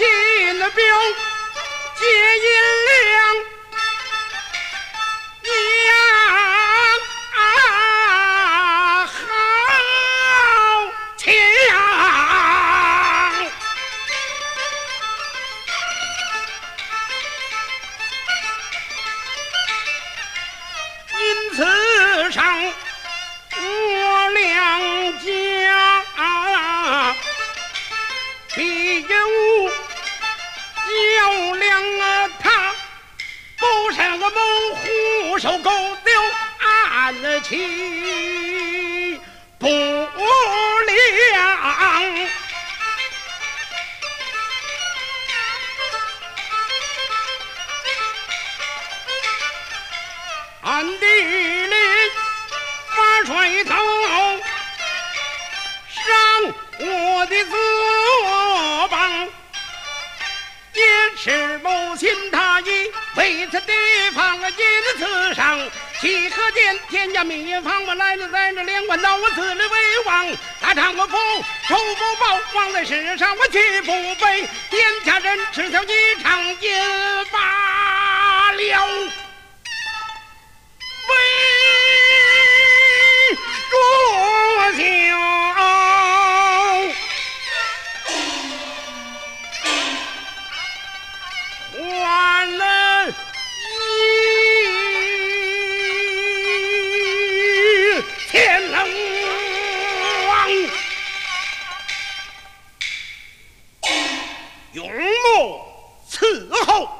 至今的表皆银两。手勾留暗器不这地方啊，因此上，齐河间天下民方我来了，在这连环刀我自立为王。大唐我府仇不报，忘在世上我屈不背，天下人耻笑一场也罢永不伺候。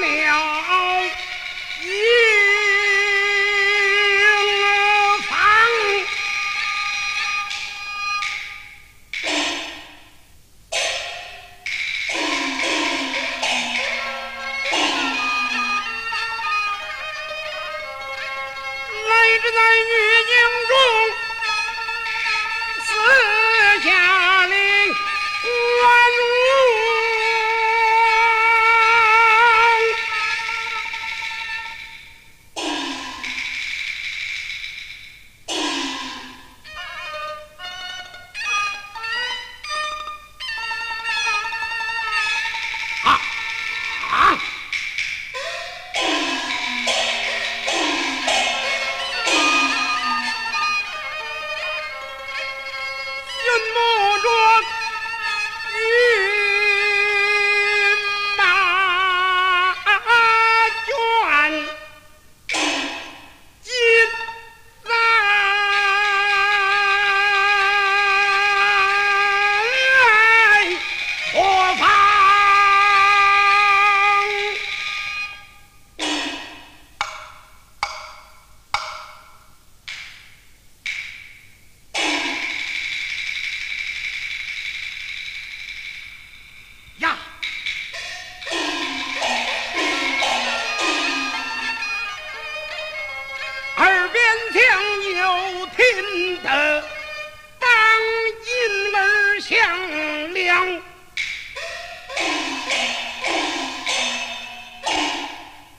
了。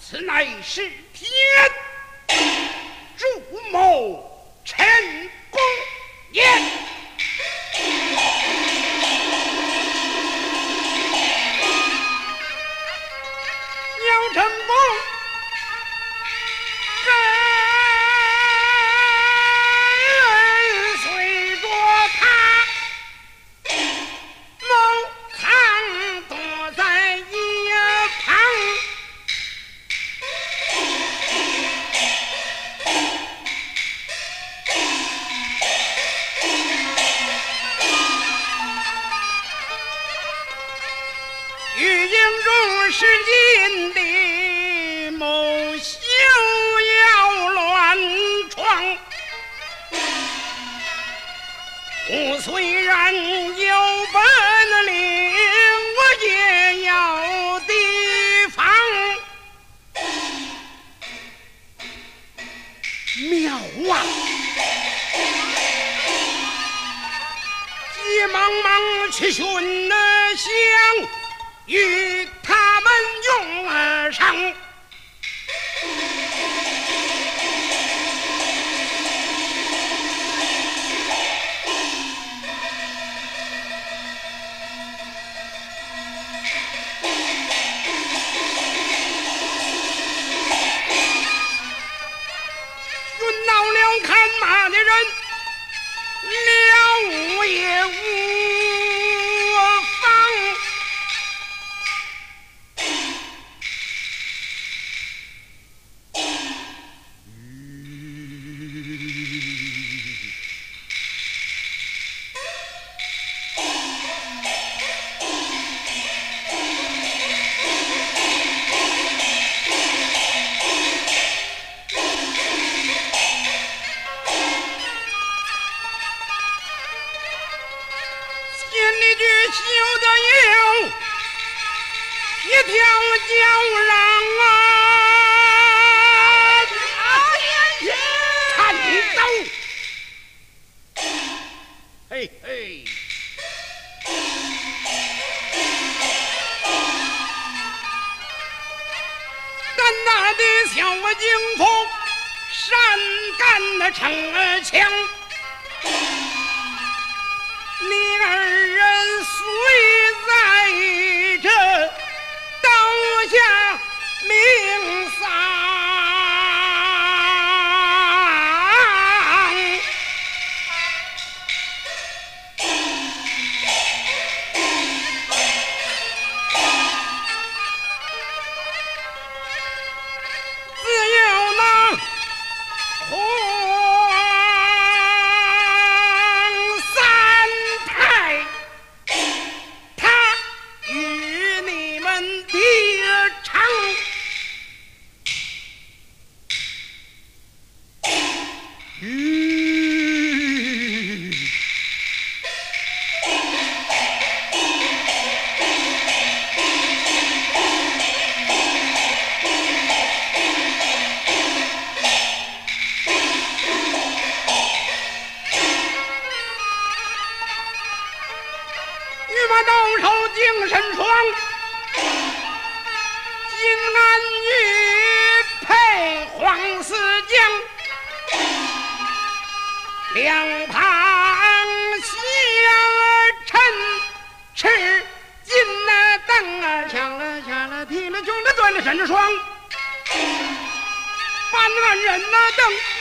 此乃是天助某成功也，要成功。我。虽然有本领，我也要提防。妙啊！急忙忙去寻那香，与他们用条叫嚷啊！看你走！嘿嘿。胆大的小英雄，善干的逞强。而上。三个人呐等。